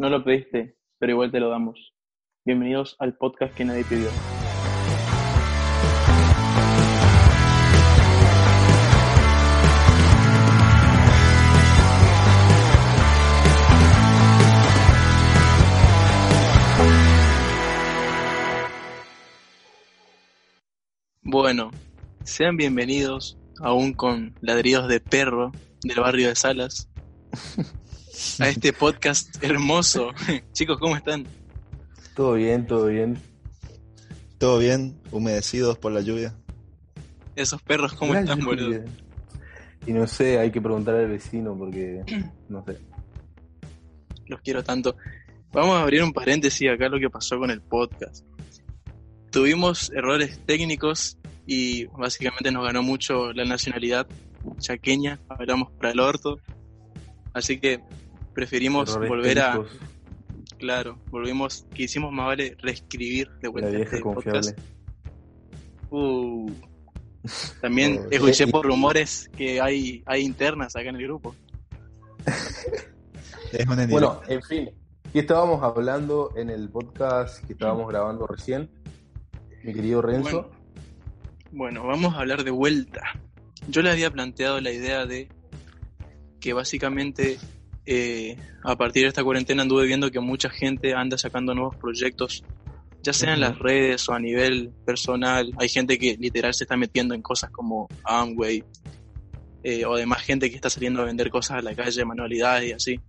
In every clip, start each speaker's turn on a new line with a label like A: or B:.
A: No lo pediste, pero igual te lo damos. Bienvenidos al podcast que nadie pidió. Bueno, sean bienvenidos aún con ladridos de perro del barrio de Salas a este podcast hermoso. Chicos, ¿cómo están?
B: Todo bien, todo bien.
C: Todo bien, humedecidos por la lluvia.
A: Esos perros, ¿cómo
B: La
A: están,
B: lluvia.
A: boludo?
B: Y no sé, hay que preguntar al vecino porque no sé.
A: Los quiero tanto. Vamos a abrir un paréntesis acá lo que pasó con el podcast. Tuvimos errores técnicos y básicamente nos ganó mucho la nacionalidad chaqueña, hablamos para el orto. Así que preferimos
B: Errores
A: volver a, claro, volvimos, quisimos más vale reescribir de
B: La
A: vuelta
B: vieja
A: este
B: confiable.
A: podcast. Uh. También
C: Oh,
A: escuché por rumores que hay, hay internas acá en el grupo.
B: Bueno, en fin. Y estábamos hablando en el podcast que estábamos grabando recién, mi querido Renzo.
A: Bueno, bueno, vamos a hablar de vuelta. Yo le había planteado la idea de que básicamente eh, a partir de esta cuarentena anduve viendo que mucha gente anda sacando nuevos proyectos, ya sea en las redes o a nivel personal. Hay gente que literal se está metiendo en cosas como Amway, eh, o además gente que está saliendo a vender cosas a la calle, manualidades y así.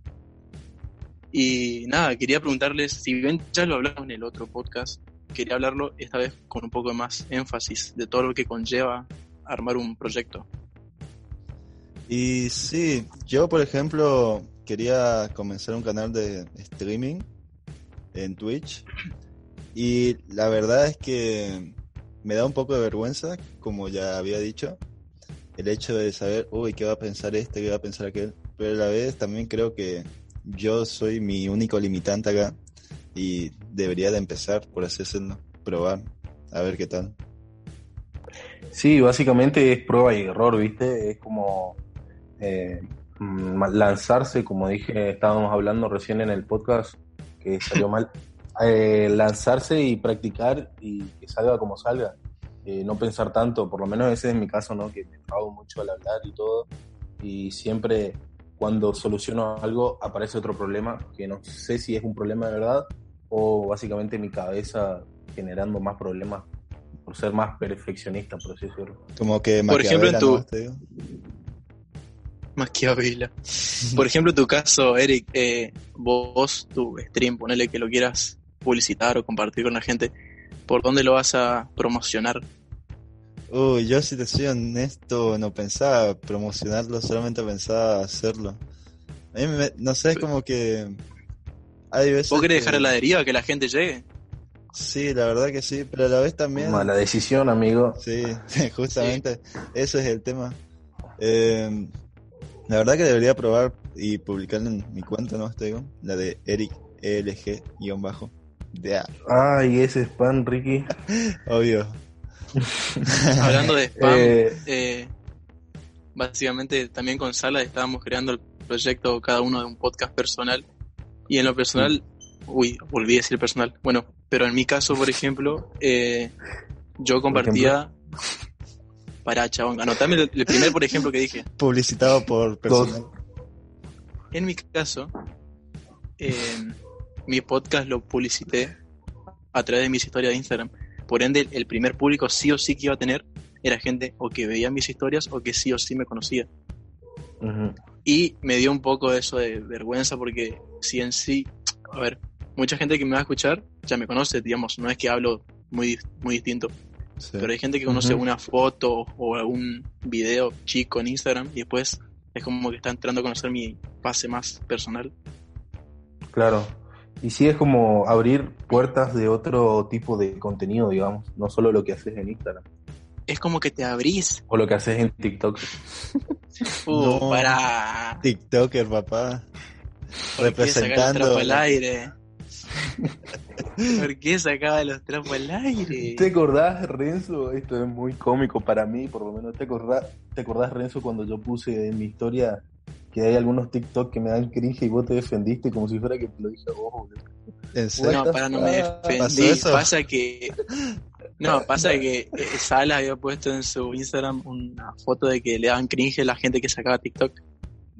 A: Y nada, quería preguntarles, si bien ya lo hablamos en el otro podcast, quería hablarlo esta vez con un poco más énfasis de todo lo que conlleva armar un proyecto.
C: Y sí, yo por ejemplo quería comenzar un canal de streaming en Twitch y la verdad es que me da un poco de vergüenza, como ya había dicho, el hecho de saber, uy, ¿qué va a pensar este? ¿Qué va a pensar aquel? Pero a la vez también creo que yo soy mi único limitante acá y debería de empezar, por decirlo, probar, a ver qué tal.
B: Sí, básicamente es prueba y error, ¿viste? Es como eh, lanzarse, como dije, estábamos hablando recién en el podcast que salió mal. Eh, lanzarse y practicar y que salga como salga. Eh, no pensar tanto, por lo menos ese es mi caso, ¿no? Que me trago mucho al hablar y todo. Y siempre cuando soluciono algo aparece otro problema, que no sé si es un problema de verdad o básicamente mi cabeza generando más problemas por ser más perfeccionista, por así decirlo.
C: Como que
A: Por ejemplo, en tu-
C: ¿no? Te digo.
A: Maquiavela. Por ejemplo, en tu caso, Eric, eh, vos, tu stream, ponele que lo quieras publicitar o compartir con la gente, ¿por dónde lo vas a promocionar?
C: Uy, yo si te soy honesto, no pensaba promocionarlo, solamente pensaba hacerlo. A mí me- no sé, es como que hay veces
A: ¿Vos querés
C: que-
A: dejar a la deriva que la gente llegue?
C: Sí, la verdad que sí, pero a la vez también...
B: Mala decisión, amigo.
C: Sí, justamente, ese es el tema. Eh, la verdad que debería probar y publicar en mi cuenta, ¿no? Te digo, la de Eric ELG-bajo.
B: Ay, ese spam, Ricky.
C: obvio.
A: Hablando de spam,
B: Eh,
A: eh, básicamente también con Sala estábamos creando el proyecto cada uno de un podcast personal y en lo personal, uy, volví a decir personal, bueno, pero en mi caso, por ejemplo, eh, yo compartía, para chabón, anotame el, el primer, por ejemplo, que dije,
C: Publicitado por personal.
A: en mi caso, eh, mi podcast lo publicité a través de mis historias de Instagram, por ende el primer público sí o sí que iba a tener era gente o que veía mis historias o que sí o sí me conocía. Y me dio un poco eso de vergüenza porque si en sí, a ver, mucha gente que me va a escuchar ya me conoce, digamos, no es que hablo muy, muy distinto,
C: Sí.
A: pero hay gente que conoce
B: Ujú.
A: una foto o algún video chico en Instagram y después es como que está entrando a conocer mi pase más personal.
B: Claro. Y sí es como abrir puertas de otro tipo de contenido, digamos, no solo lo que haces en Instagram
A: Es como que te abrís.
B: o lo que haces en TikTok.
A: Uh,
C: No.
A: para.
C: TikToker, papá.
A: ¿Por qué sacaba los
C: Representando.
A: trapos al aire? ¿Por qué sacaba los trapos al aire?
B: ¿Te acordás, Renzo? Esto es muy cómico para mí, por lo menos. ¿Te acordás, ¿Te acordás Renzo, cuando yo puse en mi historia que hay algunos TikTok que me dan cringe y vos te defendiste como si fuera que te lo dije a vos, boludo?
C: ¿En serio?
A: No, para no me
B: ¿Pasó
A: defendí. Pasa que. No, pasa que eh, Sala había puesto en su Instagram una foto de que le daban cringe a la gente que sacaba TikTok.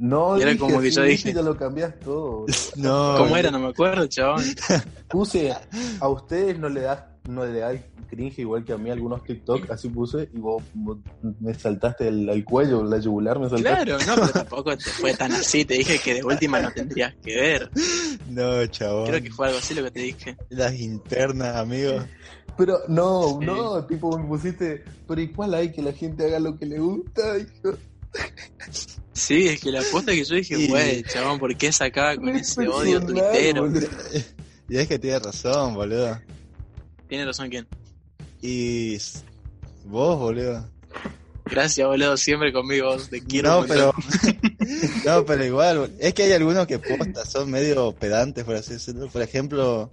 B: No,
A: Y era
B: dije
A: como que yo
B: viste,
A: dije.
B: ya lo cambiás todo.
C: No.
A: ¿Cómo era? No me acuerdo, chabón.
B: Puse, a ustedes no le das no le da cringe igual que a mí algunos TikTok, así puse, y vos, vos me saltaste el, el cuello, la yugular me saltaste.
A: Claro, no, pero tampoco te fue tan así. Te dije que de última no tendrías que ver.
C: No, chabón.
A: Creo que fue algo así lo que te dije.
C: Las internas, amigo.
B: Pero no,
A: Sí.
B: no, tipo me pusiste, pero ¿y cuál hay que la gente haga lo que le gusta? Hijo?
A: Sí, es que la apuesta que yo dije, güey, chabón, ¿por qué sacaba con ese odio tuitero?
C: Y es que tiene razón, boludo.
A: Tiene razón, ¿quién?
C: Y vos, boludo.
A: Gracias, boludo, siempre conmigo. Te quiero.
C: No, pero no, pero igual, es que hay algunos que posta, son medio pedantes, por así decirlo. Por ejemplo,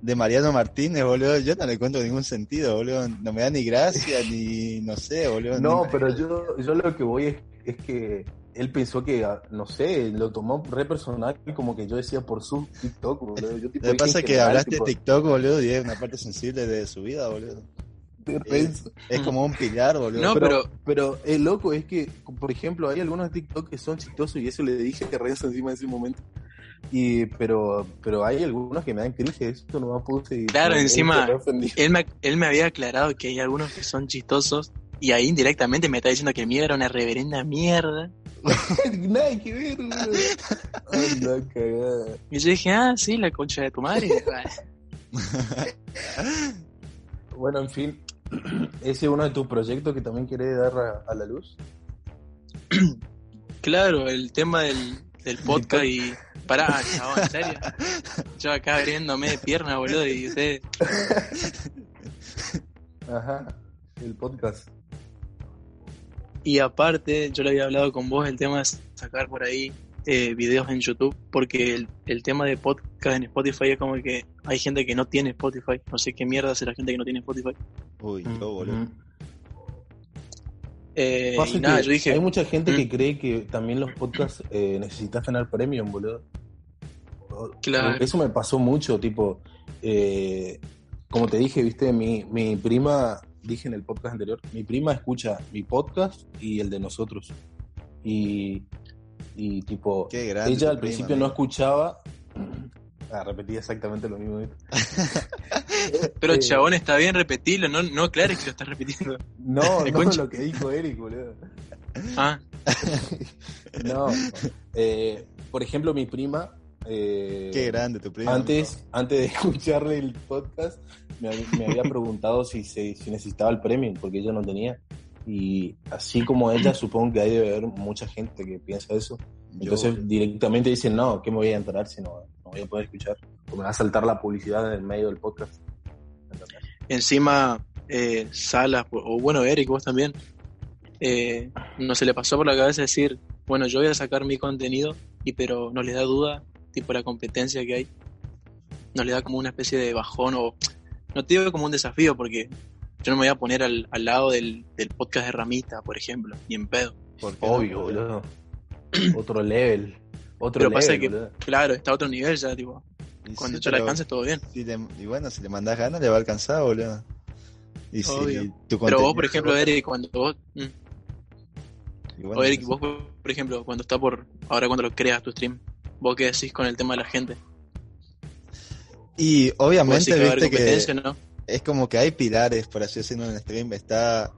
C: de Mariano Martínez, boludo, yo no le encuentro ningún sentido, boludo. No me da ni gracia, ni no sé, boludo.
B: No,
C: ni-
B: pero yo, yo lo que voy es, es que él pensó que, ah, no sé, lo tomó re personal, como que yo decía por su TikTok, boludo. Yo, tipo,
C: Lo que pasa
B: en
C: es que
B: general,
C: hablaste
B: tipo,
C: de TikTok, boludo, y es una parte sensible de su vida, boludo.
B: Renzo.
C: Es como un pilar, boludo.
A: No,
B: pero,
A: pero-
B: pero el loco es que, por ejemplo, hay algunos TikTok que son chistosos y eso le dije a Renzo encima de ese momento. Y, pero, pero hay algunos que me dan cringe, esto no me puse. y-
A: Claro, encima-
B: me ofendí.
A: él, me, él me había aclarado que hay algunos que son chistosos y ahí indirectamente me está diciendo que el mío era una reverenda mierda.
B: Nada que ver, boludo. Anda, cagada.
A: Y yo dije, ah, sí, la concha de tu madre.
B: Bueno, en fin, ese es uno de tus proyectos que también querés dar a, a la luz.
A: claro, el tema del, del podcast y... Pará, chabón, en serio. Yo acá abriéndome de pierna, boludo, y usted...
B: Ajá, el podcast.
A: Y aparte, yo le había hablado con vos el tema de sacar por ahí eh, videos en YouTube, porque el, el tema de podcast en Spotify es como que hay gente que no tiene Spotify. No sé qué mierda hace la gente que no tiene Spotify.
C: Uy, yo, boludo.
B: Mm.
A: Eh,
B: Pasa
A: y nada,
B: que
A: yo dije,
B: hay mucha gente que
A: Mm.
B: cree que también los podcasts eh, necesitas tener premium, boludo.
A: Claro.
B: Eso me pasó mucho, tipo, eh, como te dije, viste, mi, mi prima, dije en el podcast anterior, mi prima escucha mi podcast y el de nosotros. Y, y tipo,
C: Qué grande.
B: ella al
C: prima,
B: principio no escuchaba. Ah, repetí exactamente lo mismo. ¿viste?
A: pero
B: Eh,
A: chabón, está bien repetirlo, no, no aclares que lo estás repitiendo.
B: No, no lo que dijo Eric, boludo.
A: Ah,
B: No, eh, por ejemplo, mi prima. eh,
C: Qué grande tu prima.
B: Antes, antes de escucharle el podcast, me, me había preguntado si, se- si necesitaba el premium, porque ella no tenía. Y así como ella, supongo que hay de haber mucha gente que piensa eso.
C: Yo,
B: Entonces
C: boludo.
B: directamente dicen, no, ¿qué me voy a enterar si no, no voy a poder escuchar? O me va a saltar la publicidad en el medio del podcast. ¿Entendés?
A: encima, eh, Salas, o bueno, Eric, vos también, eh, no se le pasó por la cabeza decir, bueno, yo voy a sacar mi contenido, y pero no le da duda, tipo la competencia que hay, no le da como una especie de bajón, o no te digo como un desafío, porque yo no me voy a poner al, al lado del, del podcast de Ramita, por ejemplo, ni en pedo.
C: ¿Por qué no,
B: Obvio, boludo. Otro level. Otro
A: Pero
B: level,
A: pasa que,
B: boludo.
A: claro, está a otro nivel ya, tipo,
C: Y
A: cuando
C: sí,
A: yo le
C: pero-
A: alcance todo bien.
C: si y bueno, si le mandas ganas, le va a alcanzar, boludo. Y si
A: Obvio.
C: tu
A: Pero vos, por ejemplo, Eric, cuando vos... mm,
C: bueno,
A: O Eric, vos, por ejemplo, cuando está por. Ahora, cuando lo creas tu stream, ¿vos qué decís con el tema de la gente?
C: Y
A: ¿Vos
C: obviamente,
A: que
C: viste que
A: no?
C: es como que hay pilares, por así decirlo, en el stream. Está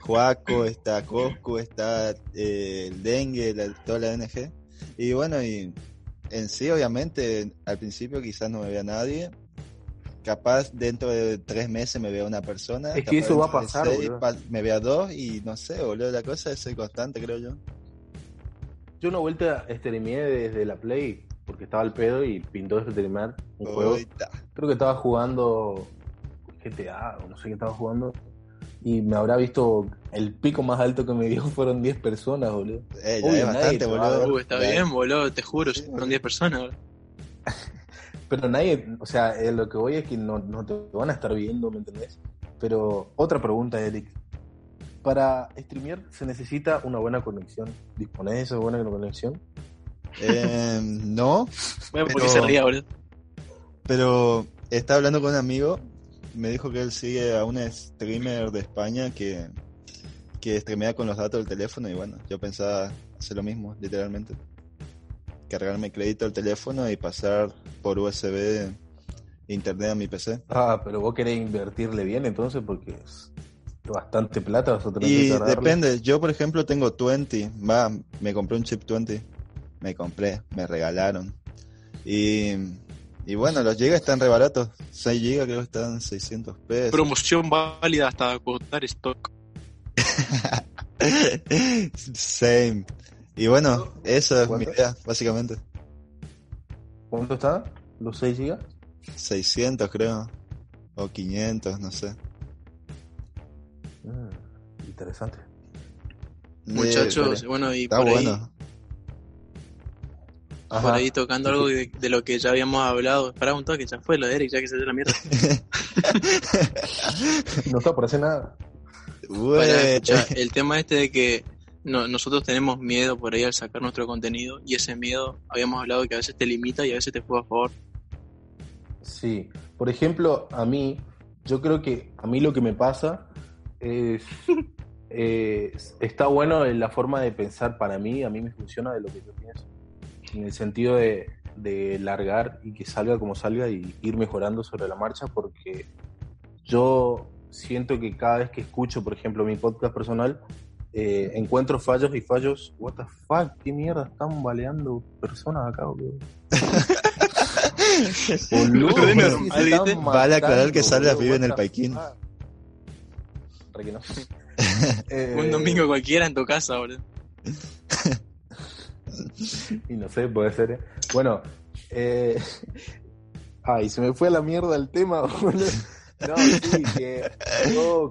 C: Juaco, está Coscu, está eh, el Dengue, la- toda la NG. Y bueno, y en sí, obviamente, al principio quizás no me vea nadie. Capaz dentro de tres meses me vea una persona.
B: Es que eso va a pasar,
C: seis
B: boludo.
C: pa- me vea dos y no sé, boludo. La cosa es ser constante, creo yo.
B: Yo una vuelta streameé desde la Play porque estaba al pedo y pintó de streamear un juego. Creo que estaba jugando GTA o no sé qué estaba jugando. Y me habrá visto el pico más alto que me dio fueron 10 personas, boludo.
C: Eh, ya
B: Uy,
C: es bastante, boludo.
A: Uh, está
C: Ya.
A: bien, boludo, te juro, son 10 personas. boludo.
B: Pero nadie, o sea, eh, lo que voy es que no, no te van a estar viendo, ¿me entendés? Pero otra pregunta, Eric. Para streamear se necesita una buena conexión. ¿Disponés de esa buena conexión?
C: Eh, no,
A: Bueno, porque
C: Pero-
A: se ría, boludo.
C: Pero estaba hablando con un amigo. Me dijo que él sigue a un streamer de España que, que streamea con los datos del teléfono. Y bueno, yo pensaba hacer lo mismo, literalmente. Cargarme crédito al teléfono y pasar por USB internet a mi PC.
B: Ah, pero vos querés invertirle bien entonces porque es bastante plata vas a tener
C: Y
B: que
C: depende, yo por ejemplo tengo 20, va, me compré un chip 20, me compré, me regalaron. Y, y bueno, los gigas están re baratos, 6 gigas creo que están 600 pesos.
A: Promoción válida hasta agotar stock.
C: Same. Y bueno, esa es mi idea, básicamente.
B: ¿Cuánto está? ¿Los 6 gigas?
C: 600 creo, o 500, no sé.
B: Mm, interesante.
A: Muchachos,
C: Eh,
A: bueno, y
C: está
A: por ahí,
C: bueno.
A: Por ahí tocando algo de, de lo que ya habíamos hablado. Pará un toque, ya fue lo de Eric, ya que se dio la mierda.
B: No está por hacer nada.
A: Escuchá, el tema este de que no, nosotros tenemos miedo por ahí al sacar nuestro contenido y ese miedo habíamos hablado que a veces te limita y a veces te juega a favor.
B: Sí, por ejemplo, a mí, yo creo que a mí lo que me pasa es, eh, está bueno en la forma de pensar para mí, a mí me funciona de lo que yo pienso, en el sentido de, de largar y que salga como salga y ir mejorando sobre la marcha, porque yo siento que cada vez que escucho, por ejemplo, mi podcast personal, eh, encuentro fallos y fallos. What the fuck, qué mierda están baleando personas acá.
C: Vale aclarar que Salas
B: boludo,
C: vive en el Paiquín.
B: fuck. Re que no. Eh,
A: Un domingo cualquiera en tu casa, boludo.
B: Y no sé, puede ser. ¿eh? Bueno, eh... ay, se me fue a la mierda el tema. No, sí,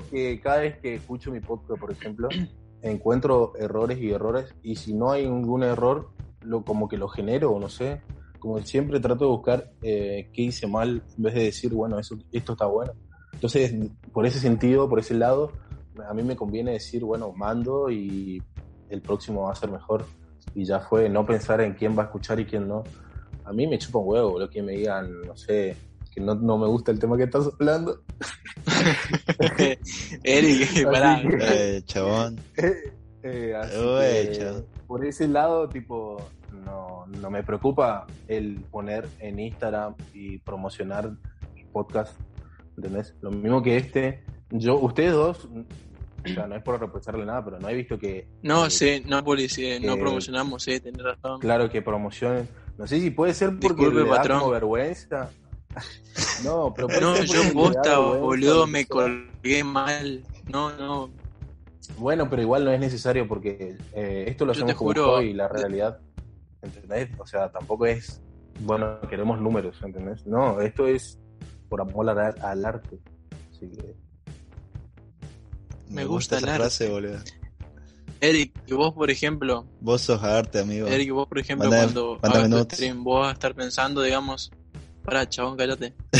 B: que cada vez que escucho mi podcast, por ejemplo, encuentro errores y errores, y si no hay ningún error, lo como que lo genero, no sé. Como siempre trato de buscar eh, qué hice mal, en vez de decir, bueno, eso, esto está bueno. Entonces, por ese sentido, por ese lado, a mí me conviene decir, bueno, mando y el próximo va a ser mejor. Y ya fue, no pensar en quién va a escuchar y quién no. A mí me chupa un huevo, lo que me digan, no sé, que no, no me gusta el tema que estás hablando.
A: Eric, pará.
B: que-
C: Eh, chabón.
B: Eh, así que, por ese lado, tipo, no, no me preocupa el poner en Instagram y promocionar podcast, ¿entendés? Lo mismo que este, yo, ustedes dos, o sea, no es por reprocharle nada, pero no he visto que,
A: No,
B: que-
A: sí, no promocionamos, sí, tenés razón.
B: claro, que promocionen. No sé si puede ser porque
A: Disculpe,
B: le da
A: patrón.
B: como vergüenza. No, pero puede
A: No,
B: ser
A: yo posta, boludo, me colgué mal. No, no,
B: Bueno, pero igual no es necesario porque eh, esto lo hacemos
A: juro-
B: hobby y la realidad, ¿entendés? O sea, tampoco es, bueno, queremos números, ¿entendés? No, esto es por amor al, al arte. Así que,
A: Me gusta
C: esa
A: arte.
C: frase, boludo.
A: Eric, y vos, por ejemplo,
C: Vos sos arte, amigo.
A: Eric, vos, por ejemplo, cuando hagas tu stream, vos vas a estar pensando, digamos, pará, chabón, cállate.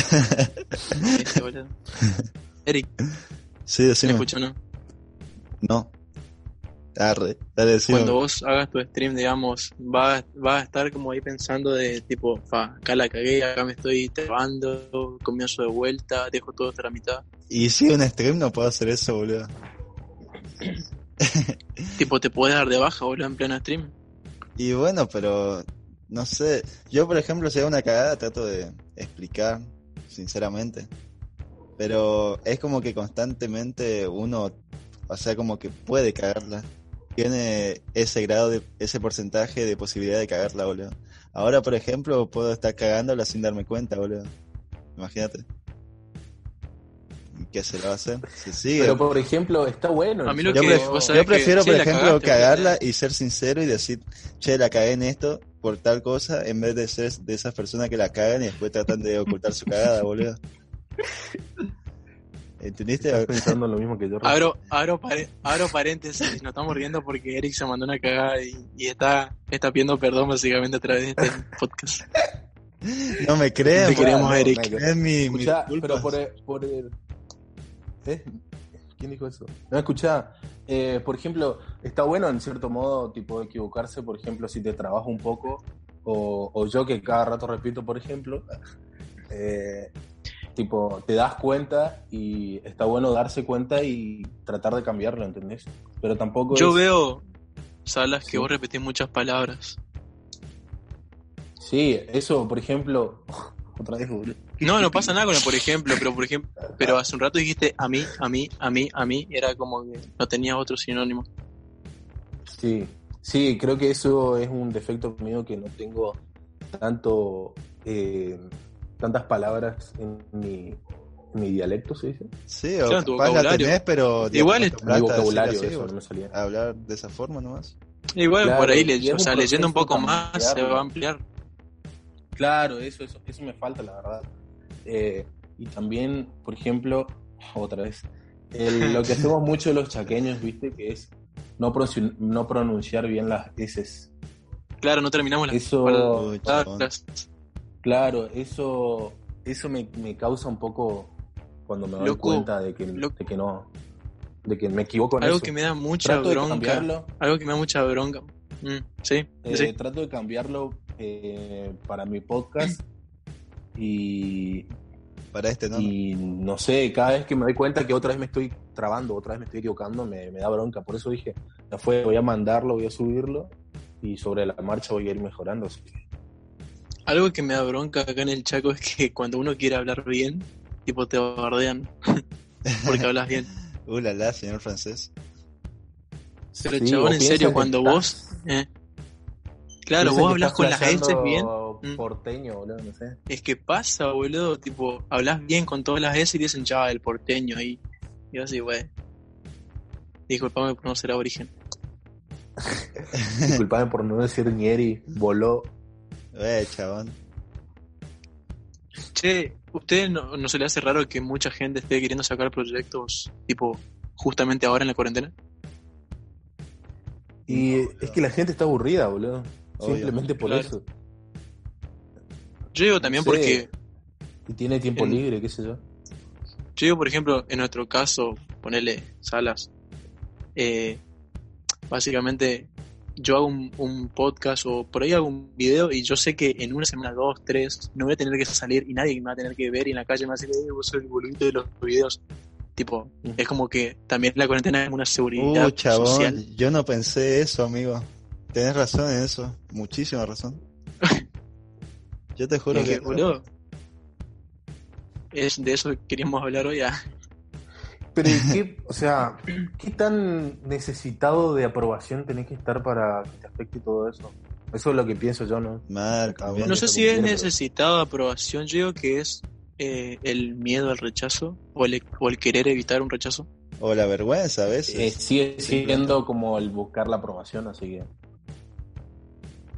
A: Este, boludo. Eric,
C: Sí,
A: ¿me
C: decime.
A: escuchó no?
C: No. Arre, dale.
A: Cuando vos hagas tu stream, digamos, vas va a estar como ahí pensando de tipo, fa, acá la cagué, acá me estoy trabando, comienzo de vuelta, dejo todo hasta la mitad.
C: Y si un stream no puedo hacer eso, boludo.
A: Tipo, te puedes dar de baja, boludo, en pleno stream.
C: Y bueno, pero no sé. Yo, por ejemplo, si hago una cagada, trato de explicar, sinceramente. Pero es como que constantemente uno, o sea, como que puede cagarla. Tiene ese grado de, ese porcentaje de posibilidad de cagarla, boludo. Ahora, por ejemplo, puedo estar cagándola sin darme cuenta, boludo. Imagínate. ¿qué se lo va a hacer? Se sigue.
B: Pero por ejemplo, está bueno.
A: A mí lo
C: yo,
A: que-
C: pref-
A: vos
C: yo
A: sabés que,
C: prefiero, por ejemplo,
A: cagaste,
C: cagarla y ser sincero y decir, che, la cagué en esto por tal cosa, en vez de ser de esas personas que la cagan y después tratan de ocultar su cagada, boludo. ¿Entendiste?
B: Estás pensando lo mismo que yo.
A: Abro, abro, pare- abro paréntesis, nos estamos riendo porque Eric se mandó una cagada y, y está, está pidiendo perdón básicamente a través de este podcast.
C: No me creen,
A: Te queremos,
C: no,
A: Eric.
C: me creen mi,
B: Escuchá, pero por el, por el- ¿Eh? ¿Quién dijo eso? No, escuchá, eh, por ejemplo, está bueno en cierto modo, tipo, equivocarse, por ejemplo, si te trabajo un poco, o, o yo que cada rato repito, por ejemplo, eh, tipo, te das cuenta y está bueno darse cuenta y tratar de cambiarlo, ¿entendés? Pero tampoco
A: Yo
B: es-
A: veo, Salas, que vos repetís muchas palabras.
B: Sí, eso, por ejemplo, otra vez, boludo.
A: No, no pasa nada con el por ejemplo, pero por ejemplo, pero hace un rato dijiste a mí, a mí, a mí, a mí, era como que no tenía otro sinónimo.
B: Sí, sí, creo que eso es un defecto mío que no tengo tanto eh, tantas palabras en mi, en mi dialecto, ¿se dice?
C: Sí, o
A: Claro, tu
C: capaz la
A: vocabulario.
C: tenés, pero...
A: Igual es-
B: mi vocabulario,
C: así,
B: eso
C: boludo.
B: no me salía.
C: Hablar de esa forma nomás.
A: Igual
B: Claro,
A: por ahí, le- o sea, leyendo un poco más, se va a ampliar.
B: Claro, eso, eso, eso me falta, la verdad. Eh, y también, por ejemplo, otra vez, el- lo que hacemos mucho los chaqueños, ¿viste? Que es no, pronunci- no pronunciar bien las S.
A: Claro, no terminamos las
B: Eso,
A: palabras.
B: Claro, eso, eso me, me causa un poco cuando me doy
A: Loco,
B: cuenta de que, de que no, de que me equivoco en
A: Algo
B: eso.
A: que me da mucha
B: Trato de
A: bronca.
B: cambiarlo,
A: Algo que me da mucha bronca. Mm, sí,
B: eh,
A: sí.
B: trato de cambiarlo eh, para mi podcast y
C: Para este no.
B: Y no sé, cada vez que me doy cuenta que otra vez me estoy trabando, otra vez me estoy equivocando, me, me da bronca. Por eso dije, ya fue, voy a mandarlo, voy a subirlo y sobre la marcha voy a ir mejorando. así que-
A: Algo que me da bronca acá en el Chaco es que cuando uno quiere hablar bien, tipo te bardean porque hablas bien.
C: Uh, la la, señor francés.
A: Pero
B: Sí,
A: chabón, en serio, cuando
B: estás-
A: vos... eh, claro, vos hablas con las S bien. Mm.
B: Porteño, boludo, no sé.
A: Es que pasa, boludo, tipo, hablas bien con todas las S y dicen, ya, el porteño ahí. Y yo así, wey. Disculpame por no ser aborigen.
B: Disculpame por no decir Nieri, voló.
C: Eh, chabón.
A: Che, ¿usted no, no se le hace raro que mucha gente esté queriendo sacar proyectos, tipo, justamente ahora en la cuarentena?
B: Y es que la gente está aburrida, boludo.
C: Obvio.
B: Simplemente por
A: Claro.
B: eso.
A: Yo digo también
B: Sí.
A: porque,
B: Y tiene tiempo
A: En-
B: libre, qué sé yo.
A: yo digo, por ejemplo, en nuestro caso, ponerle salas, eh, básicamente yo hago un, un podcast o por ahí hago un video y yo sé que en una semana, dos, tres, no voy a tener que salir y nadie me va a tener que ver y en la calle me va a decir, eh, vos sos el boludito de los videos. Tipo, es como que también la cuarentena es una seguridad
C: Uh, chabón.
A: social.
C: Yo no pensé eso, amigo. Tenés razón en eso. Muchísima razón. Yo te juro
A: Es que,
C: que.
A: boludo, es de eso que queríamos hablar hoy. ah.
B: Pero ¿y qué, o sea, qué tan necesitado de aprobación tenés que estar para que te afecte todo eso? Eso es lo que pienso yo, ¿no?
C: Mal,
A: No sé si es necesitado de aprobación, yo digo que es eh, el miedo al rechazo o el, o el querer evitar un rechazo.
C: O la vergüenza a veces.
B: Eh, sigue siendo como el buscar la aprobación, así que...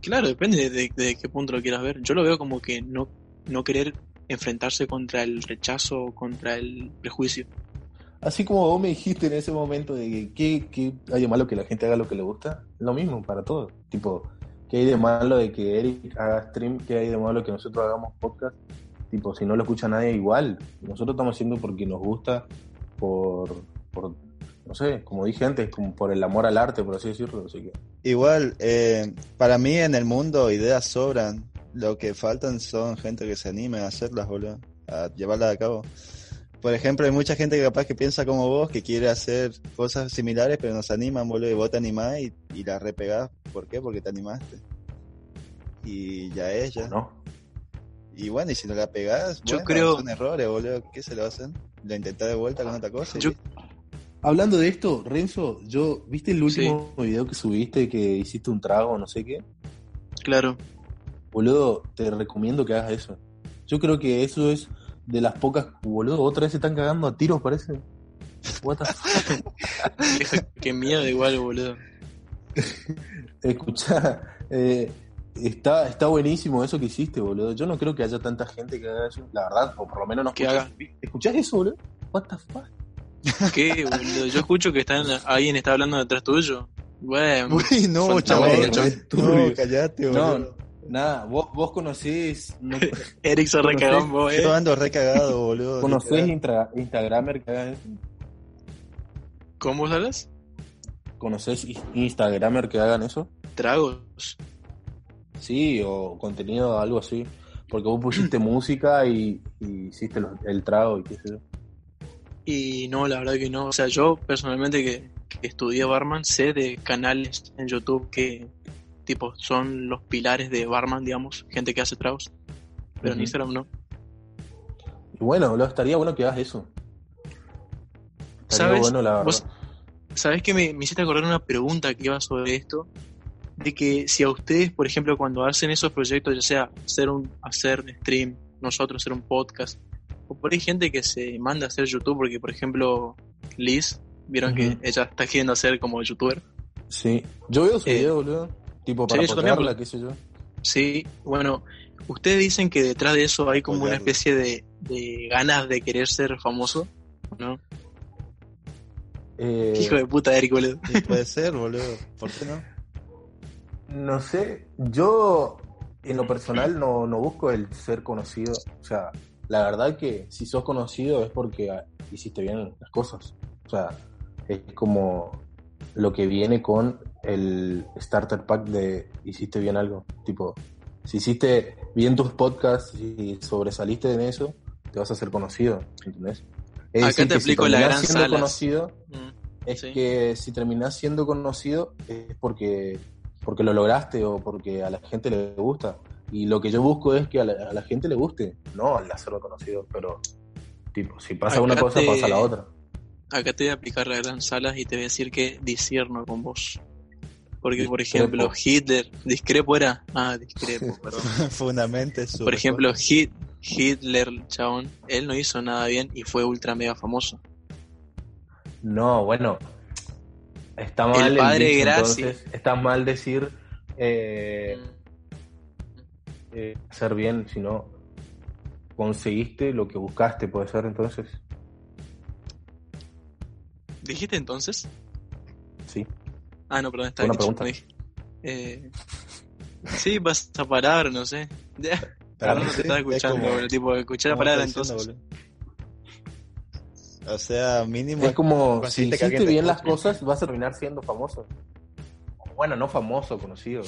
A: Claro, depende de, de qué punto lo quieras ver. Yo lo veo como que no, no querer enfrentarse contra el rechazo o contra el prejuicio.
B: Así como vos me dijiste en ese momento de que ¿qué, qué hay de malo que la gente haga lo que le gusta, lo mismo para todos. Tipo, ¿qué hay de malo de que Eric haga stream? ¿Qué hay de malo que nosotros hagamos podcast? Tipo, si no lo escucha nadie, igual. Nosotros estamos haciendo porque nos gusta, por, por no sé, como dije antes, como por el amor al arte, por así decirlo.
C: Igual, eh, para mí en el mundo ideas sobran. Lo que faltan son gente que se anime a hacerlas, boludo. A llevarlas a cabo. Por ejemplo, hay mucha gente que capaz que piensa como vos, que quiere hacer cosas similares, pero no se animan, boludo. Y vos te animás y, y la repegás. ¿Por qué? Porque te animaste. Y ya es, ya.
B: ¿no?
C: Y bueno, y si no la pegás,
A: Yo
C: bueno,
A: creo-
C: son errores, boludo. ¿Qué se lo hacen? ¿Lo intentás de vuelta con otra cosa? y
A: Yo-
C: listo.
B: Hablando de esto, Renzo, yo, ¿viste el último video que subiste que hiciste un trago, no sé qué?
A: Claro.
B: Boludo, te recomiendo que hagas eso. Yo creo que eso es de las pocas, boludo, otra vez se están cagando a tiros, parece. What the fuck?
A: Qué miedo igual, boludo.
B: Escuchá, eh, está, está buenísimo eso que hiciste, boludo. Yo no creo que haya tanta gente que haga eso, la verdad, o por lo menos no
A: Que haga.
B: ¿Escuchás eso, boludo? What the fuck?
A: ¿Qué, boludo? Yo escucho que están, alguien está hablando detrás tuyo. Bueno,
C: Uy, no, chaval. No, callate,
B: No,
C: boludo.
B: Nada, vos, vos conocés, no,
A: Eric se
B: Conocés-
A: recagó en vos,
C: Yo
A: eh.
C: ando re cagado, boludo.
B: conocés intra- Instagramer que hagan eso.
A: ¿Cómo hablas?
B: ¿Conocés Instagramer que hagan eso?
A: Tragos.
B: Sí, o contenido, algo así. Porque vos pusiste música y, y hiciste los- el trago y qué sé yo.
A: Y no, la verdad que no. O sea, yo personalmente que, que estudié barman, sé de canales en YouTube que tipo son los pilares de barman, digamos, gente que hace tragos. Pero en
B: Ujú.
A: Instagram no.
B: Y bueno, boludo, estaría bueno que hagas eso. Estaría
A: ¿Sabes?
B: bueno, la verdad.
A: Vos- ¿Sabes que me, me hiciste acordar una pregunta que iba sobre esto? De que si a ustedes, por ejemplo, cuando hacen esos proyectos, ya sea hacer un hacer stream, nosotros hacer un podcast, o por ahí gente que se manda a hacer YouTube, porque por ejemplo, Liz, vieron que ella está queriendo hacer como youtuber.
B: Sí. Yo veo su
A: Eh,
B: video, boludo. Tipo, para
A: sí, también,
B: qué sé yo.
A: Sí, bueno, ustedes dicen que detrás de eso hay como una especie de, de ganas de querer ser famoso, ¿no?
B: Eh,
A: Hijo de puta, Eric, boludo.
C: Sí, puede ser, boludo. ¿Por qué no?
B: No sé, yo en lo personal no, no busco el ser conocido. O sea, la verdad que si sos conocido es porque hiciste bien las cosas. O sea, es como lo que viene con el starter pack de hiciste bien algo. Tipo, si hiciste bien tus podcasts y sobresaliste en eso, te vas a hacer conocido, ¿entendés? Es
A: Acá
B: decir,
A: te
B: si
A: aplico la gran
B: siendo
A: Salas.
B: conocido,
A: Mm,
B: es
A: Sí.
B: que si terminás siendo conocido es porque, porque lo lograste o porque a la gente le gusta. Y lo que yo busco es que a la, a la gente le guste, no al hacerlo conocido, pero tipo, si pasa
A: Acá
B: una cosa,
A: te-
B: pasa la otra.
A: Acá te voy a aplicar la gran salas y te voy a decir que disierno con vos. Porque, por ejemplo, Hitler, discrepo era. Ah, discrepo, perdón.
C: Fundamente su
A: Por ejemplo, Hit, Hitler, chabón, él no hizo nada bien y fue ultra mega famoso.
B: No, bueno, está mal
A: El padre
B: dicho,
A: Graci.
B: entonces, está mal decir eh, eh, hacer bien, sino conseguiste lo que buscaste, puede ser entonces.
A: ¿Dijiste entonces?
B: Sí.
A: Ah, no, perdón, está
B: Una
A: dicho,
B: pregunta.
A: Eh, sí, vas a parar, no sé. Ya, Perdón, no te estaba
C: es
A: escuchando,
C: como-
A: boludo, tipo, escuché la
C: como
A: palabra
C: diciendo,
A: entonces.
C: O sea, mínimo.
B: Es como si hiciste bien las cosas, vas a terminar siendo famoso. Bueno, no famoso, conocido.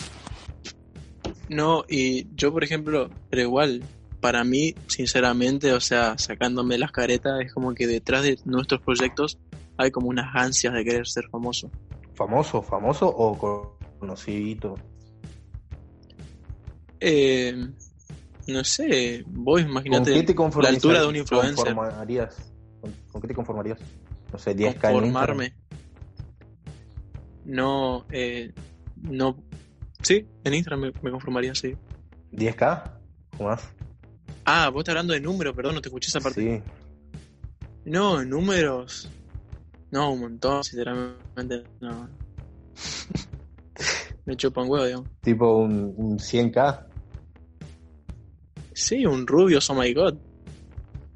A: No, y yo, por ejemplo, pero igual, para mí, sinceramente, o sea, sacándome las caretas, es como que detrás de nuestros proyectos hay como unas ansias de querer ser famoso.
B: ¿Famoso, famoso o co- conocido?
A: Eh, no sé, vos
B: ¿Con
A: imagínate
B: qué te
A: la
B: conformarías?
A: altura de un influencer,
B: conformarías? ¿Con, con qué te conformarías? No sé, 10k en Instagram.
A: conformarme. No, eh, no, sí, en Instagram me, me conformaría, sí.
B: ¿10k? ¿O más?
A: Ah, vos estás hablando de números, perdón, no te escuché esa parte.
B: Sí.
A: No, números. No, un montón, sinceramente, no. Me chupa un huevo, digamos.
B: Tipo un, un 100k.
A: Sí, un rubio, oh my god.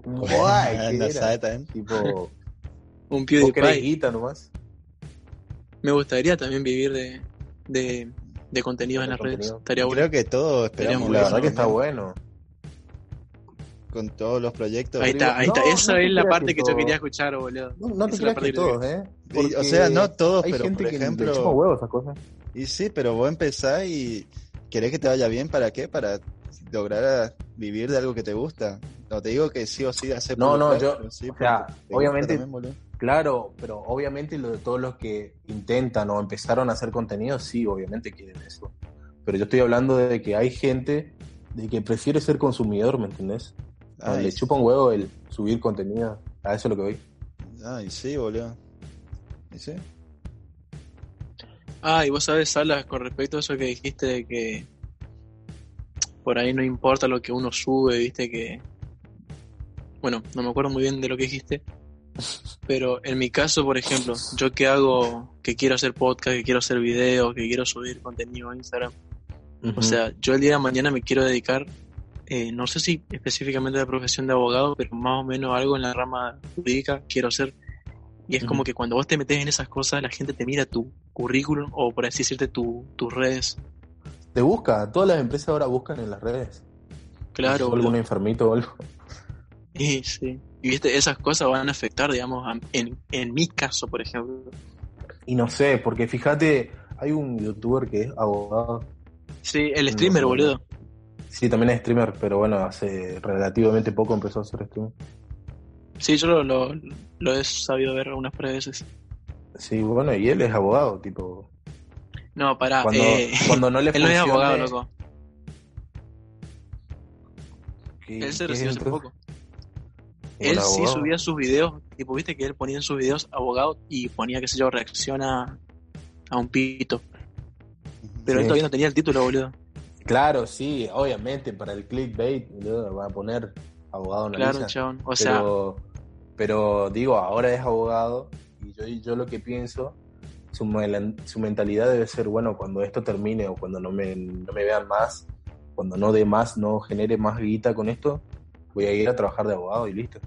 B: Guay, ¿qué
C: no
B: era?
C: sabe también.
B: Tipo,
A: Un PewDiePie.
B: nomás.
A: Me gustaría también vivir de, de, de contenido en las redes. Estaría bueno.
C: Creo que todos esperamos.
B: La verdad que está
C: ¿no?
B: bueno.
C: Con todos los proyectos.
A: Ahí está, ahí está.
B: no
A: Esa es la parte
B: que
A: que yo quería escuchar, boludo.
B: No, no te
A: Esa es la
B: creas
A: parte
B: que
A: que
B: todos, ¿eh?
C: Y, o sea, no todos,
B: hay
C: pero
B: gente
C: por ejemplo.
B: huevos esas cosas.
C: Y sí, pero vos empezás y querés que te vaya bien, ¿para qué? Para lograr a- vivir de algo que te gusta. No te digo que sí o sí hacer
B: No, no, yo-
C: sí
B: o sea, obviamente-
C: también, boludo.
B: Claro, pero obviamente lo de todos los que intentan o empezaron a hacer contenido, sí, obviamente quieren eso. Pero yo estoy hablando de que hay gente de que prefiere ser consumidor, ¿me entendés?
C: Ay,
B: Le chupa un huevo el subir contenido. A eso es lo que voy.
C: Ay, sí, boludo. ¿Y sí?
A: Ah, y vos sabes, Salas, con respecto a eso que dijiste de que por ahí no importa lo que uno sube, viste que bueno, no me acuerdo muy bien de lo que dijiste, pero en mi caso, por ejemplo, yo que hago, que quiero hacer podcast, que quiero hacer videos, que quiero subir contenido a Instagram, o sea, yo el día de mañana me quiero dedicar, eh, no sé si específicamente a la profesión de abogado, pero más o menos algo en la rama jurídica quiero hacer. Y es como que cuando vos te metes en esas cosas, la gente te mira tu currículum o por así decirte tu, tus redes.
B: Te busca, todas las empresas ahora buscan en las redes.
A: Claro.
B: algún enfermito o algo.
A: Y sí. Y viste, esas cosas van a afectar, digamos, en, en mi caso, por ejemplo.
B: Y no sé, porque fíjate, hay un youtuber que es abogado.
A: Sí, el streamer,
B: No,
A: boludo.
B: Sí, también es streamer, pero bueno, hace relativamente poco empezó a hacer streaming.
A: Sí, yo lo, lo, lo he sabido ver algunas par de veces.
B: Sí, bueno, y él es abogado, tipo.
A: No, pará.
B: Cuando,
A: eh,
B: cuando no le
A: él no es abogado, loco.
B: ¿qué-
A: Él se recibió hace poco.
B: ¿Un
A: Él sí
B: abogado?
A: subía sus videos, tipo, viste que él ponía en sus videos abogado y ponía, qué sé yo, reacciona a un pito. Pero
B: Sí.
A: él todavía no tenía el título, boludo.
B: Claro, sí, obviamente, para el clickbait boludo, va a poner abogado
A: Claro,
B: analiza.
A: chabón. O sea,
B: pero, pero digo, ahora es abogado y yo, yo lo que pienso, su, su mentalidad debe ser, bueno, cuando esto termine o cuando no me, no me vean más, cuando no dé más, no genere más guita con esto, voy a ir a trabajar de abogado y listo.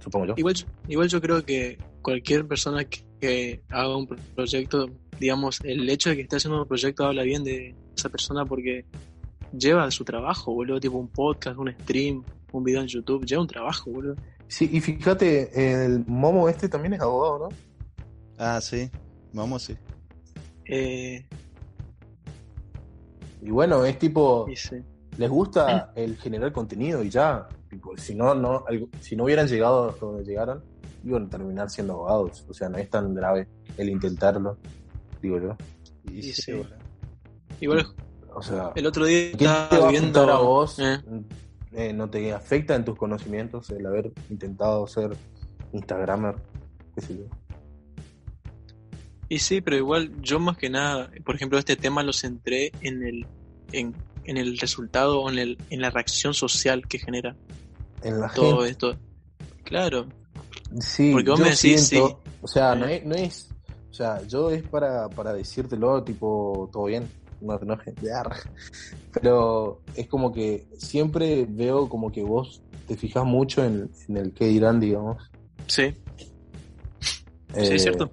B: Supongo yo.
A: igual, yo- igual yo creo que cualquier persona que, que haga un pro- proyecto, digamos, el hecho de que esté haciendo un proyecto habla bien de esa persona porque lleva su trabajo, boludo, tipo un podcast, un stream, un video en YouTube, lleva un trabajo, boludo.
B: Sí, y fíjate, el Momo este también es abogado, ¿no?
C: Ah, sí. Vamos, sí.
A: Eh,
B: Y bueno, es tipo,
A: sí.
B: les gusta el generar contenido y ya. Tipo, si no, no, algo- si no hubieran llegado hasta donde llegaron, iban a terminar siendo abogados. O sea, no es tan grave el intentarlo, digo yo.
C: Y sí,
A: sí. Igual
B: O sea,
A: el otro día
B: ¿qué te va
A: estaba
B: a
A: viendo...
B: a vos?
A: eh,
B: Eh, ¿No te afecta en tus conocimientos el haber intentado ser Instagramer? ¿Qué sé yo?
A: Y sí, pero igual yo más que nada, por ejemplo, este tema lo centré en el, en, en el resultado o en, el, en la reacción social que genera
B: En la
A: todo
B: gente.
A: esto. Claro,
B: Sí,
A: Porque vos
B: yo
A: me decís,
B: siento-
A: sí.
B: O sea,
A: Eh.
B: no es, no es. O sea, yo es para, para decírtelo, tipo, todo bien, no te enojes. Pero es como que siempre veo como que vos te fijas mucho en, en el que dirán, digamos.
A: sí, sí,
B: Eh,
A: es cierto.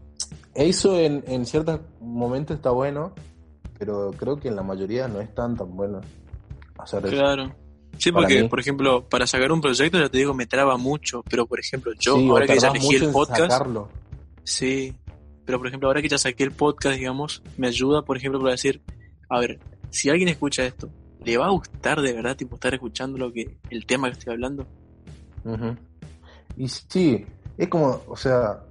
B: Eso en, en ciertos momentos está bueno, pero creo que en la mayoría no es tan tan bueno hacer eso.
A: Claro. Sí, porque,
B: mí.
A: por ejemplo, para sacar un proyecto, ya te digo, me traba mucho, pero por ejemplo, yo,
B: Sí,
A: ahora que ya elegí el podcast,
B: sacarlo.
A: sí, pero por ejemplo, ahora que ya saqué el podcast, digamos, me ayuda, por ejemplo, para decir, a ver, si alguien escucha esto, ¿le va a gustar de verdad, tipo, estar escuchando lo que, el tema que estoy hablando?
B: Y sí, es como, o sea,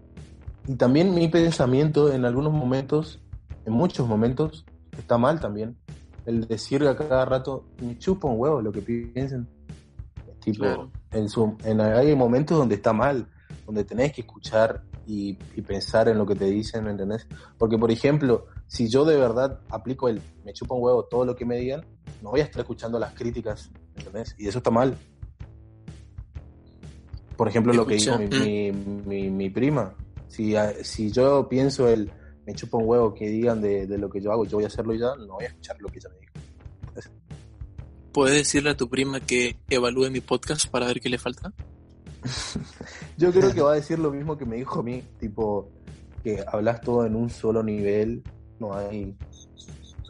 B: y también mi pensamiento en algunos momentos, en muchos momentos, está mal también. El decir a cada rato, me chupa un huevo lo que piensen. Tipo,
A: Claro.
B: en su, en, hay momentos donde está mal, donde tenés que escuchar y, y pensar en lo que te dicen, ¿me entendés? Porque, por ejemplo, si yo de verdad aplico el me chupa un huevo todo lo que me digan, no voy a estar escuchando las críticas, ¿me entendés? Y eso está mal. Por ejemplo, lo que dijo
A: Escucha,
B: mi, mi, mi- mi prima. Si, a- si yo pienso el me chupa un huevo que digan de, de lo que yo hago, yo voy a hacerlo ya, no voy a escuchar lo que ella me dijo.
A: ¿Puedes decirle a tu prima que evalúe mi podcast para ver qué le falta?
B: Yo creo que va a decir lo mismo que me dijo a mí, tipo que hablas todo en un solo nivel, no hay...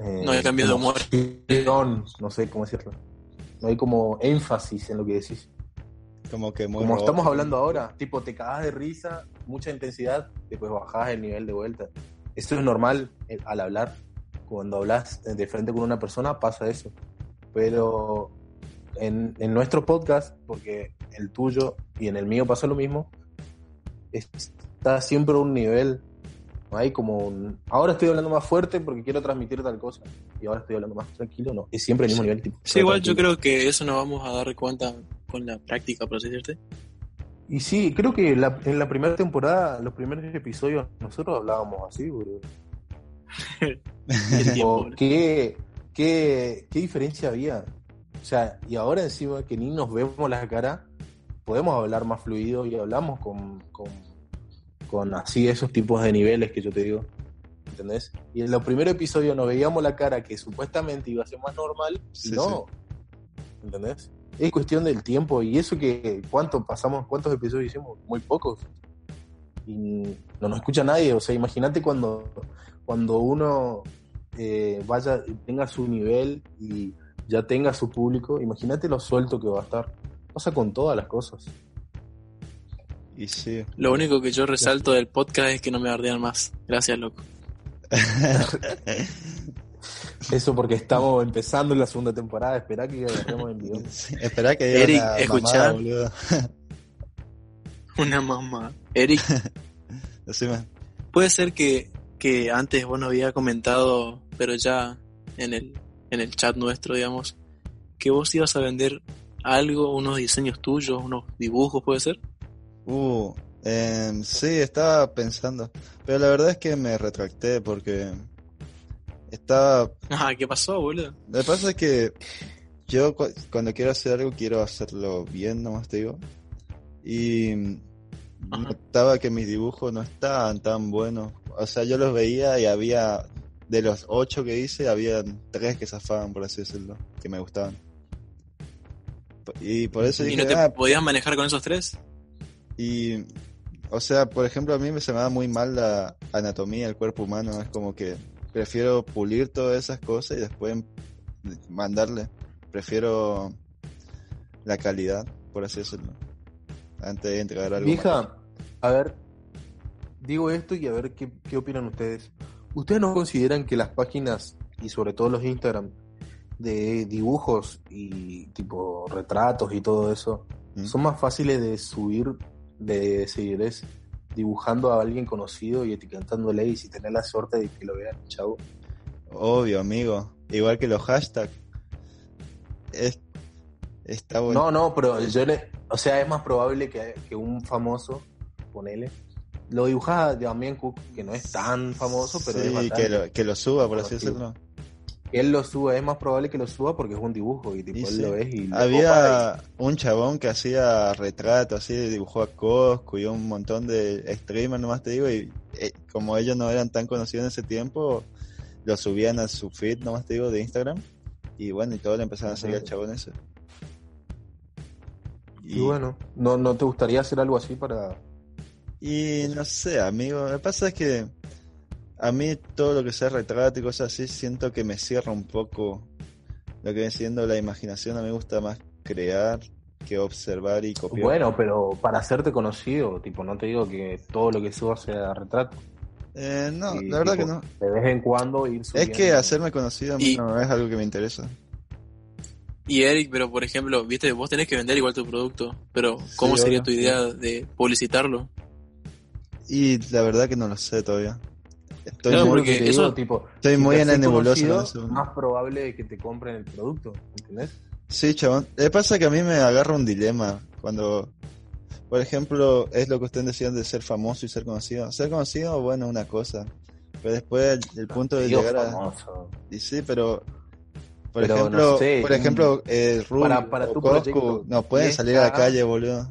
B: eh,
A: No hay cambios de humor.
B: emoción, No sé cómo decirlo. No hay como énfasis en lo que decís.
C: Como que muy
B: Como estamos hablando ahora, tipo te cagas de risa, mucha intensidad, después bajás el nivel de vuelta. Eso es normal eh, al hablar. Cuando hablas de frente con una persona pasa eso. Pero en, en nuestro podcast, porque el tuyo y en el mío pasa lo mismo, está siempre un nivel. No hay como un. Ahora estoy hablando más fuerte porque quiero transmitir tal cosa. Y ahora estoy hablando más tranquilo. No, es siempre el mismo
A: Sí.
B: nivel. Tipo,
A: Sí, igual yo
B: tranquilo.
A: creo que eso nos vamos a dar cuenta con la práctica, por así decirte.
B: Y sí, creo que la- en la primera temporada, los primeros episodios, nosotros hablábamos así,
A: boludo.
B: ¿qué, qué, qué diferencia había? O sea, y ahora encima que ni nos vemos la cara, podemos hablar más fluido y hablamos con, con, con así esos tipos de niveles que yo te digo. ¿Entendés? Y en los primeros episodios nos veíamos la cara que supuestamente iba a ser más normal y
C: Sí,
B: no. ¿Entendés? Es cuestión del tiempo y eso que cuánto pasamos, cuántos episodios hicimos, muy pocos. Y no nos escucha nadie, o sea, imagínate cuando, cuando uno eh, vaya, tenga su nivel y ya tenga su público, imagínate lo suelto que va a estar. Pasa con todas las cosas.
C: Y sí.
A: Lo único que yo resalto del podcast es que no me bardean más. Gracias, loco.
B: Eso porque estamos empezando la segunda temporada, espera que agarremos el.
C: Sí, Esperá que diga
A: Eric,
C: una
A: escuchá.
C: mamada, boludo.
A: Una mamá. Eric,
C: Decime.
A: puede ser que, que antes vos nos había comentado, pero ya en el, en el chat nuestro, digamos, que vos ibas a vender algo, unos diseños tuyos, unos dibujos, puede ser.
C: Uh, em, sí, estaba pensando. Pero la verdad es que me retracté porque estaba
A: Ah, ¿qué pasó, boludo?
C: Lo que pasa es que yo cu- cuando quiero hacer algo quiero hacerlo bien, nomás te digo. Y
A: Ajá.
C: notaba que mis dibujos no estaban tan buenos. O sea, yo los veía y había, de los ocho que hice, había tres que zafaban, por así decirlo, que me gustaban. Y por eso
A: ¿Y
C: dije,
A: no te
C: "Ah,
A: podías manejar con esos tres?
C: y, o sea, por ejemplo, a mí me se me da muy mal la anatomía del cuerpo humano. Es como que prefiero pulir todas esas cosas y después mandarle. Prefiero la calidad, por así decirlo. Antes de entregar algo.
B: Vieja, a ver, digo esto y a ver qué, qué opinan ustedes. ¿Ustedes no consideran que las páginas y sobre todo los Instagram de dibujos y tipo retratos y todo eso
C: ¿Mm?
B: son más fáciles de subir de seguidores dibujando a alguien conocido y etiquetándole y si tener la suerte de que lo vean, chavo?
C: Obvio, amigo. Igual que los hashtags. Es, está bueno.
B: No, no, pero yo le, o sea, es más probable que, que un famoso, ponele, lo dibujás a Damián Cook, que no es tan famoso, pero
C: Sí,
B: es bastante.
C: que lo, que lo suba, por así decirlo.
B: Él lo suba, es más probable que lo suba porque es un dibujo y tipo
C: Y
B: él
C: sí.
B: lo ves y
C: Había un chabón que hacía retratos, así, dibujó a Coscu y un montón de streamers, nomás te digo, y eh, como ellos no eran tan conocidos en ese tiempo, lo subían a su feed, nomás te digo, de Instagram, y bueno, y todos le empezaron a seguir al chabón ese.
B: y, y bueno, ¿no, ¿no te gustaría hacer algo así para...?
C: Y no sé, amigo, lo que pasa es que a mí todo lo que sea retrato y cosas así, siento que me cierra un poco lo que viene siendo la imaginación, a mí me gusta más crear que observar y copiar.
B: Bueno, pero para hacerte conocido, tipo, no te digo que todo lo que subas sea retrato.
C: Eh, no,
B: Y,
C: la verdad
B: tipo,
C: que no.
B: De vez en cuando ir
C: Es
B: subiendo.
C: que hacerme conocido a mí
A: Y-
C: no es algo que me interesa.
A: Y Eric, pero por ejemplo, viste, vos tenés que vender igual tu producto, pero ¿cómo
C: Sí,
A: sería tu idea de publicitarlo?
C: Y la verdad que no lo sé todavía. Estoy
A: Claro,
C: muy,
A: eso-
B: tipo,
C: estoy muy en la nebulosa
B: conocido,
C: eso.
B: más probable de que te compren el producto, ¿entendés?
C: Sí, chabón. Le pasa que a mí me agarra un dilema cuando, por ejemplo, es lo que ustedes decían de ser famoso y ser conocido. Ser conocido, bueno, una cosa. Pero después el, el punto de
B: Digo,
C: llegar a...
B: famoso.
C: Y sí, pero... Por
B: Pero,
C: ejemplo,
B: no sé,
C: por ejemplo, eh, Rubio
B: para- para
C: o
B: tu
C: Coscu no pueden
B: ¿qué
C: salir a la calle, boludo.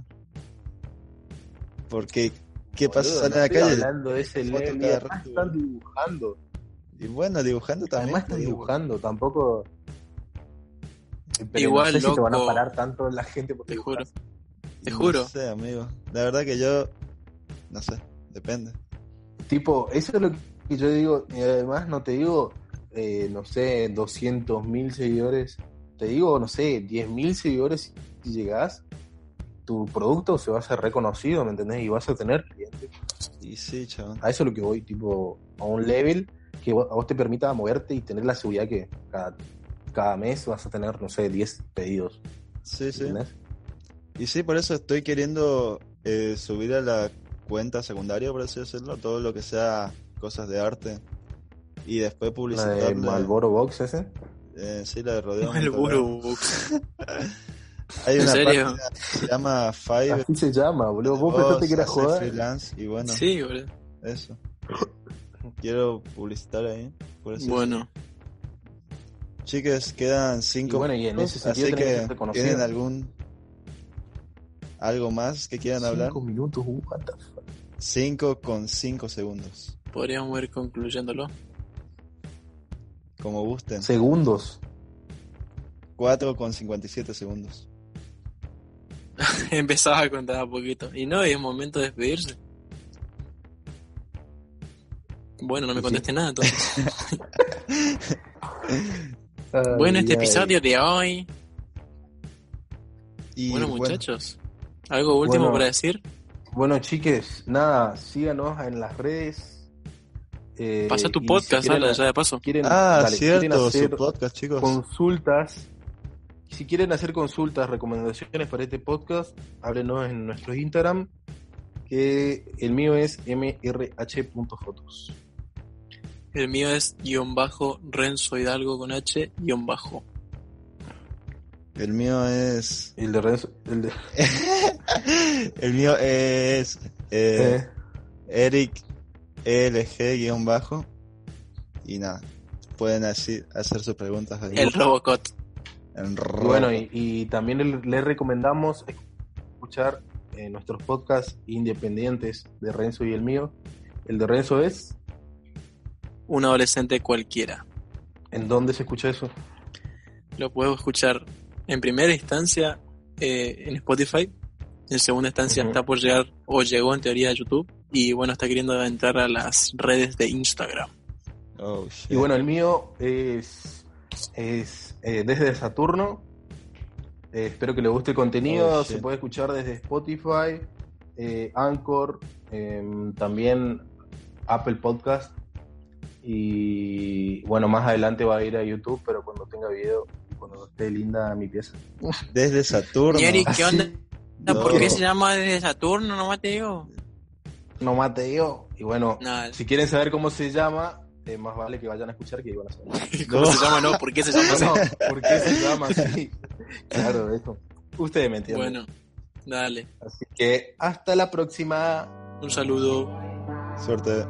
C: Porque, ¿qué pasa? Salen
B: no
C: a la calle
B: hablando de ese además están dibujando.
C: y bueno, dibujando también.
B: Además están dibujando, tampoco. Pero
A: Igual,
B: no sé si te van a
A: loco.
B: parar tanto la gente por
A: Te juro. Te
C: No
A: juro.
C: sé, amigo. La verdad que yo, no sé, depende.
B: Tipo, eso es lo que yo digo. Y además, no te digo, eh, no sé, 200 mil seguidores. Te digo, no sé, 10 mil seguidores. Si llegás, tu producto se va a hacer reconocido, ¿me entendés? Y vas a tener clientes.
C: Y sí, chaval.
B: A eso es lo que voy, tipo, a un level que vos- a vos te permita moverte y tener la seguridad que cada, cada mes vas a tener, no sé, 10 pedidos.
C: Sí, sí.
B: ¿entendés?
C: Y sí, por eso estoy queriendo eh, subir a la cuenta secundaria, por así decirlo, todo lo que sea cosas de arte. Y después
B: La de. Malboro Box ese.
C: Eh, sí, la de Rodeo.
A: El
C: Montoya. Hay
A: ¿En
C: una
A: serio?
C: página que se llama Fiverr.
B: Así se llama, boludo. Vos
C: Vos
B: pensaste que era joder.
C: freelance y bueno,
A: Sí, boludo.
C: eso. Quiero publicitar ahí. Por eso.
A: Bueno,
C: Chicas, quedan
B: Y
C: cinco
B: bueno, y en
C: minutos,
B: ese sentido
C: así
B: que
C: tienen algún ¿Algo más que quieran hablar?
B: Cinco minutos, uh, what the fuck.
C: 5 con 5 segundos.
A: Podríamos ir concluyéndolo.
C: Como gusten.
B: Segundos.
C: 4 con 57 segundos.
A: Empezaba a contar a poquito. Y no, es momento de despedirse. Bueno, no me
B: Sí.
A: contesté nada entonces.
B: Ay,
A: bueno, este
B: ay.
A: episodio de hoy.
C: Y
A: Bueno, muchachos. ¿Algo último
B: Bueno.
A: para decir?
B: Bueno, chiques, nada, síganos en las redes. eh,
A: Pasa tu
B: y si
A: podcast,
B: quieren-
A: habla ya de paso.
B: quieren-
C: Ah,
B: dale, quieren
C: cierto,
B: hacer
C: su podcast, chicos.
B: consultas. Si quieren hacer consultas, recomendaciones para este podcast, háblenos en nuestro Instagram, que el mío es mrh.fotos.
A: El mío es guion bajo Renzo Hidalgo con H guion bajo.
C: El mío es.
B: El de Renzo, el de
C: El mío es. eh,
B: eh,
C: Eric LG-bajo. Y nada. Pueden así hacer sus preguntas ahí.
A: El Robocot.
C: En
B: bueno, y, y también le- les recomendamos escuchar eh, nuestros podcasts independientes de Renzo y el mío. El de Renzo es,
A: Un adolescente cualquiera.
B: ¿en dónde se escucha eso?
A: Lo puedo escuchar en primera instancia eh, en Spotify. En segunda instancia está por llegar o llegó en teoría a YouTube. Y bueno, está queriendo entrar a las redes de Instagram.
C: Oh, shit.
B: Y bueno, el mío es, es eh, desde Saturno. Eh, espero que les guste el contenido.
C: Oh,
B: Se puede escuchar desde Spotify, eh, Anchor, em, también Apple Podcast. Y bueno, más adelante va a ir a YouTube, pero cuando tenga video cuando esté linda mi pieza.
C: Desde Saturno.
A: Y Eric, ¿qué onda?
C: No.
A: ¿Por qué se llama desde Saturno? No te digo.
B: No mate yo. Y bueno, si quieren saber cómo se llama, eh, más vale que vayan a escuchar que iban a saber.
A: ¿Cómo
C: No.
A: se llama? No, ¿por qué se llama así?
B: No, ¿por qué se llama así? Claro, eso. Ustedes me entienden.
A: Bueno, dale.
B: Así que hasta la próxima.
A: Un saludo.
C: Suerte.